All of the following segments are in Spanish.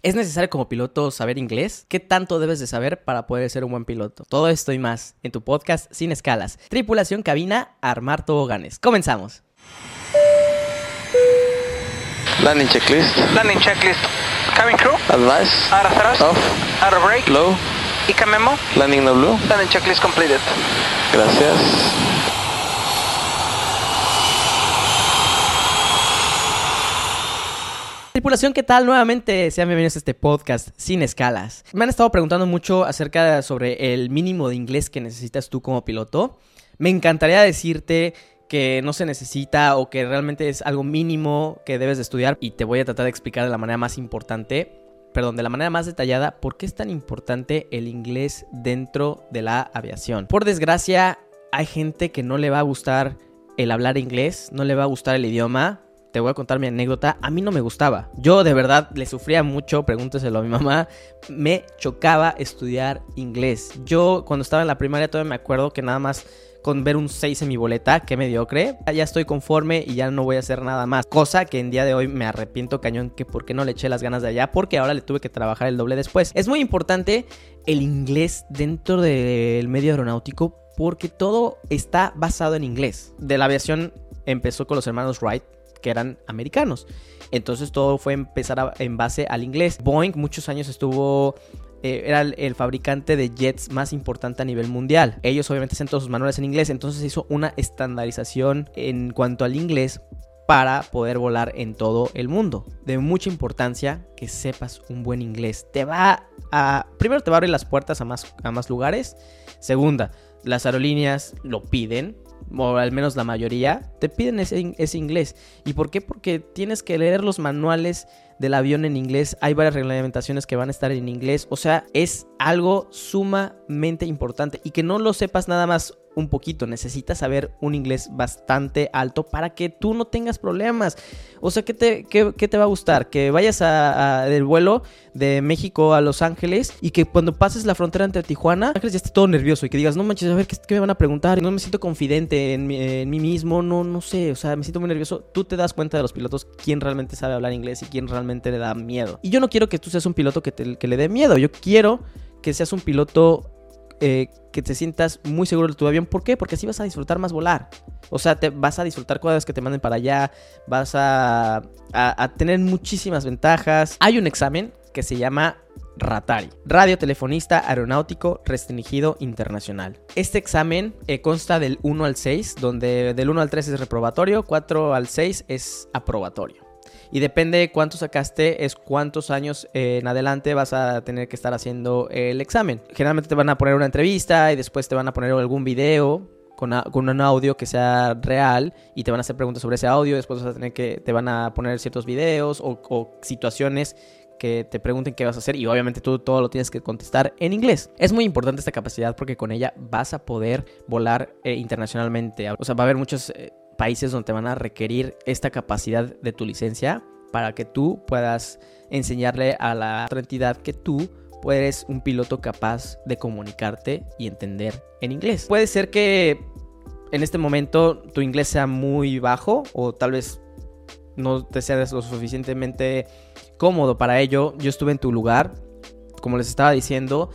¿Es necesario como piloto saber inglés? ¿Qué tanto debes de saber para poder ser un buen piloto? Todo esto y más en tu podcast Sin Escalas. Tripulación cabina, armar toboganes. Comenzamos. Landing checklist. Landing checklist. Cabin crew. Advice. Out of thrust. Off. Out of brake. Low. ICA memo. Landing no blue. Landing checklist completed. Gracias. Tripulación, ¿qué tal? Nuevamente sean bienvenidos a este podcast sin escalas. Me han estado preguntando mucho acerca sobre el mínimo de inglés que necesitas tú como piloto. Me encantaría decirte que no se necesita o que realmente es algo mínimo que debes de estudiar y te voy a tratar de explicar de la manera más importante, perdón, de la manera más detallada por qué es tan importante el inglés dentro de la aviación. Por desgracia, hay gente que no le va a gustar el hablar inglés, no le va a gustar el idioma, te voy a contar mi anécdota. A mí no me gustaba. Yo de verdad le sufría mucho, pregúnteselo a mi mamá. Me chocaba estudiar inglés. Yo cuando estaba en la primaria todavía me acuerdo que nada más con ver un 6 en mi boleta, qué mediocre, ya estoy conforme y ya no voy a hacer nada más. Cosa que en día de hoy me arrepiento cañón que por qué no le eché las ganas de allá, porque ahora le tuve que trabajar el doble después. Es muy importante el inglés dentro del medio aeronáutico porque todo está basado en inglés. De la aviación empezó con los hermanos Wright, que eran americanos. Entonces todo fue empezar en base al inglés. Boeing muchos años estuvo eh, era el, fabricante de jets más importante a nivel mundial. Ellos obviamente hacen todos sus manuales en inglés, entonces se hizo una estandarización en cuanto al inglés para poder volar en todo el mundo. De mucha importancia que sepas un buen inglés. Te va a... Primero te va a abrir las puertas a más, a más lugares. Segunda, las aerolíneas lo piden o al menos la mayoría, te piden ese, ese, inglés. ¿Y por qué? Porque tienes que leer los manuales del avión en inglés, hay varias reglamentaciones que van a estar en inglés, o sea, es algo sumamente importante y que no lo sepas nada más un poquito, necesitas saber un inglés bastante alto para que tú no tengas problemas. O sea, ¿qué te, te va a gustar? Que vayas a, del vuelo de México a Los Ángeles y que cuando pases la frontera entre Tijuana, Ángeles ya esté todo nervioso y que digas, no manches, a ver, ¿qué, me van a preguntar? No me siento confidente en mí, mismo, no, no sé, o sea, me siento muy nervioso. Tú te das cuenta de los pilotos quién realmente sabe hablar inglés y quién realmente le da miedo. Y yo no quiero que tú seas un piloto que, que le dé miedo, yo quiero que seas un piloto eh, que te sientas muy seguro de tu avión. ¿Por qué? Porque así vas a disfrutar más volar. O sea, te vas a disfrutar cada vez que te manden para allá. Vas a, tener muchísimas ventajas. Hay un examen que se llama RATARI, Radio Telefonista Aeronáutico Restringido Internacional. Este examen eh, consta del 1 al 6, donde del 1 al 3 es reprobatorio, 4 al 6 es aprobatorio. Y depende de cuánto sacaste, es cuántos años en adelante vas a tener que estar haciendo el examen. Generalmente te van a poner una entrevista y después te van a poner algún video con, un audio que sea real y te van a hacer preguntas sobre ese audio. Después vas a tener que, te van a poner ciertos videos o, situaciones que te pregunten qué vas a hacer y obviamente tú todo lo tienes que contestar en inglés. Es muy importante esta capacidad porque con ella vas a poder volar eh, internacionalmente. O sea, va a haber muchos eh, países donde van a requerir esta capacidad de tu licencia para que tú puedas enseñarle a la otra entidad que tú eres un piloto capaz de comunicarte y entender en inglés. Puede ser que en este momento tu inglés sea muy bajo o tal vez no te sea lo suficientemente cómodo para ello. Yo estuve en tu lugar, como les estaba diciendo,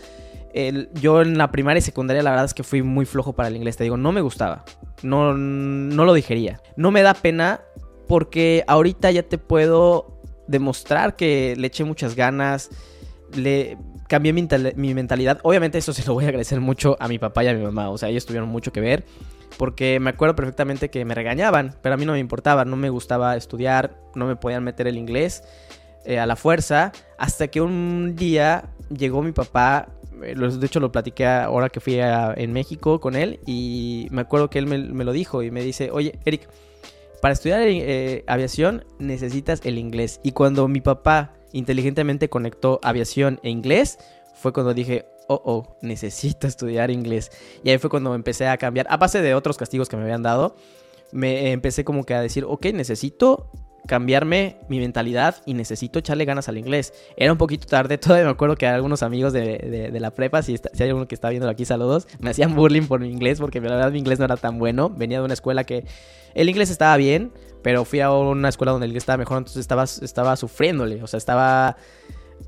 yo en la primaria y secundaria la verdad es que fui muy flojo para el inglés. Te digo, no me gustaba. No, no lo digería. No me da pena porque ahorita ya te puedo demostrar que le eché muchas ganas. Le cambié mi, mi mentalidad. Obviamente eso se lo voy a agradecer mucho a mi papá y a mi mamá. O sea, ellos tuvieron mucho que ver. Porque me acuerdo perfectamente que me regañaban, pero a mí no me importaba, no me gustaba estudiar, no me podían meter el inglés eh, a la fuerza, hasta que un día llegó mi papá de hecho lo platiqué ahora que fui en México con él y me acuerdo que él me, lo dijo y me dice, oye, Eric, para estudiar eh, aviación necesitas el inglés. Y cuando mi papá inteligentemente conectó aviación e inglés, fue cuando dije, oh, oh, necesito estudiar inglés. Y ahí fue cuando empecé a cambiar, a base de otros castigos que me habían dado, me empecé como que a decir, ok, necesito cambiarme mi mentalidad y necesito echarle ganas al inglés. Era un poquito tarde, todavía me acuerdo que algunos amigos de, la prepa, si, si, hay alguno que está viendo aquí, saludos, me hacían bullying por mi inglés porque la verdad mi inglés no era tan bueno. Venía de una escuela que el inglés estaba bien, pero fui a una escuela donde el inglés estaba mejor, entonces estaba, estaba sufriéndole, o sea, estaba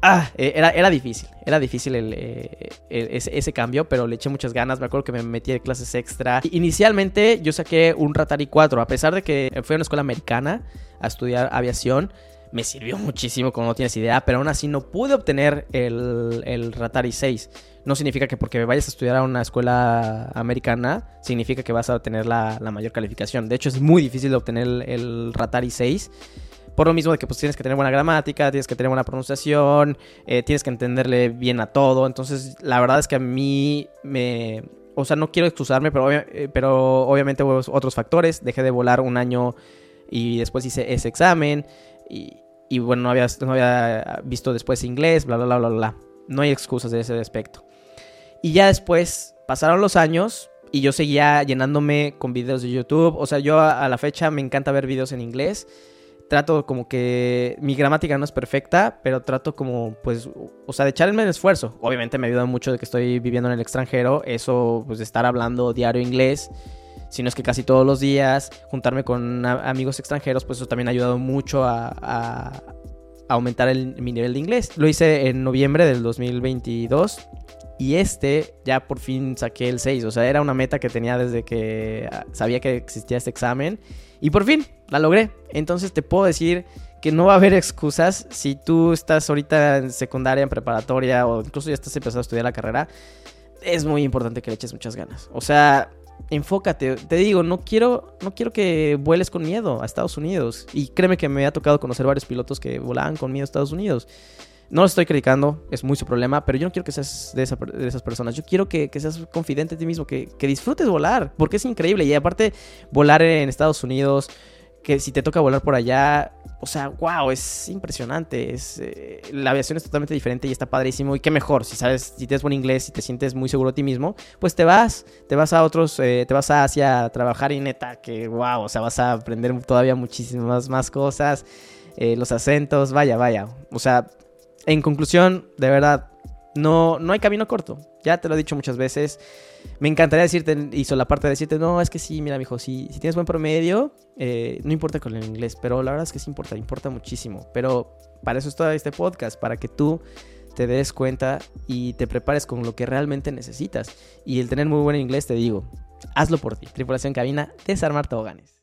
Ah, eh, era, era difícil, era difícil eh, ese, cambio, pero le eché muchas ganas. Me acuerdo que me metí de clases extra. Inicialmente yo saqué un Ratari 4, a pesar de que fui a una escuela americana a estudiar aviación. Me sirvió muchísimo, como no tienes idea, pero aún así no pude obtener el, el Ratari 6. No significa que porque vayas a estudiar a una escuela americana, significa que vas a obtener la, la mayor calificación. De hecho, es muy difícil de obtener el, el Ratari 6. Por lo mismo de que pues tienes que tener buena gramática, tienes que tener buena pronunciación, eh, tienes que entenderle bien a todo. Entonces, la verdad es que a mí me... O sea, no quiero excusarme, pero, eh, pero obviamente hubo otros factores. Dejé de volar un año y después hice ese examen. Y, y bueno, no había, no había visto después inglés, bla, bla, bla, bla, bla. No hay excusas de ese aspecto. Y ya después pasaron los años y yo seguía llenándome con videos de YouTube. O sea, yo a la fecha me encanta ver videos en inglés. Trato como que mi gramática no es perfecta, pero trato como, pues, o sea, de echarme el esfuerzo. Obviamente me ayuda mucho de que estoy viviendo en el extranjero. Eso, pues, de estar hablando diario inglés, si no es que casi todos los días, juntarme con amigos extranjeros, pues eso también ha ayudado mucho a, a- a aumentar el- mi nivel de inglés. Lo hice en noviembre del 2022 y este ya por fin saqué el 6. O sea, era una meta que tenía desde que ah, sabía que existía este examen. Y por fin la logré. Entonces te puedo decir que no va a haber excusas si tú estás ahorita en secundaria, en preparatoria o incluso ya estás empezando a estudiar la carrera. Es muy importante que le eches muchas ganas. O sea, enfócate. Te digo, no quiero, no quiero que vueles con miedo a Estados Unidos. Y créeme que me ha tocado conocer varios pilotos que volaban con miedo a Estados Unidos. No lo estoy criticando, es muy su problema, pero yo no quiero que seas de, esas personas. Yo quiero que, que seas confidente de ti mismo, que, que disfrutes volar, porque es increíble. Y aparte, volar en Estados Unidos, que si te toca volar por allá, o sea, wow, es impresionante. Es, eh, la aviación es totalmente diferente y está padrísimo. Y qué mejor, si sabes, si tienes buen inglés, si te sientes muy seguro de ti mismo, pues te vas, te vas a otros, eh, te vas a Asia a trabajar y neta, que wow, o sea, vas a aprender todavía muchísimas más cosas. eh, los acentos, vaya, vaya. O sea, en conclusión, de verdad, no, no hay camino corto. Ya te lo he dicho muchas veces. Me encantaría decirte, hizo la parte de decirte, no, es que sí, mira, mijo, si, si tienes buen promedio, eh, no importa con el inglés, pero la verdad es que sí importa, importa muchísimo. Pero para eso está este podcast, para que tú te des cuenta y te prepares con lo que realmente necesitas. Y el tener muy buen inglés, te digo, hazlo por ti. Tripulación cabina, desarmar toboganes.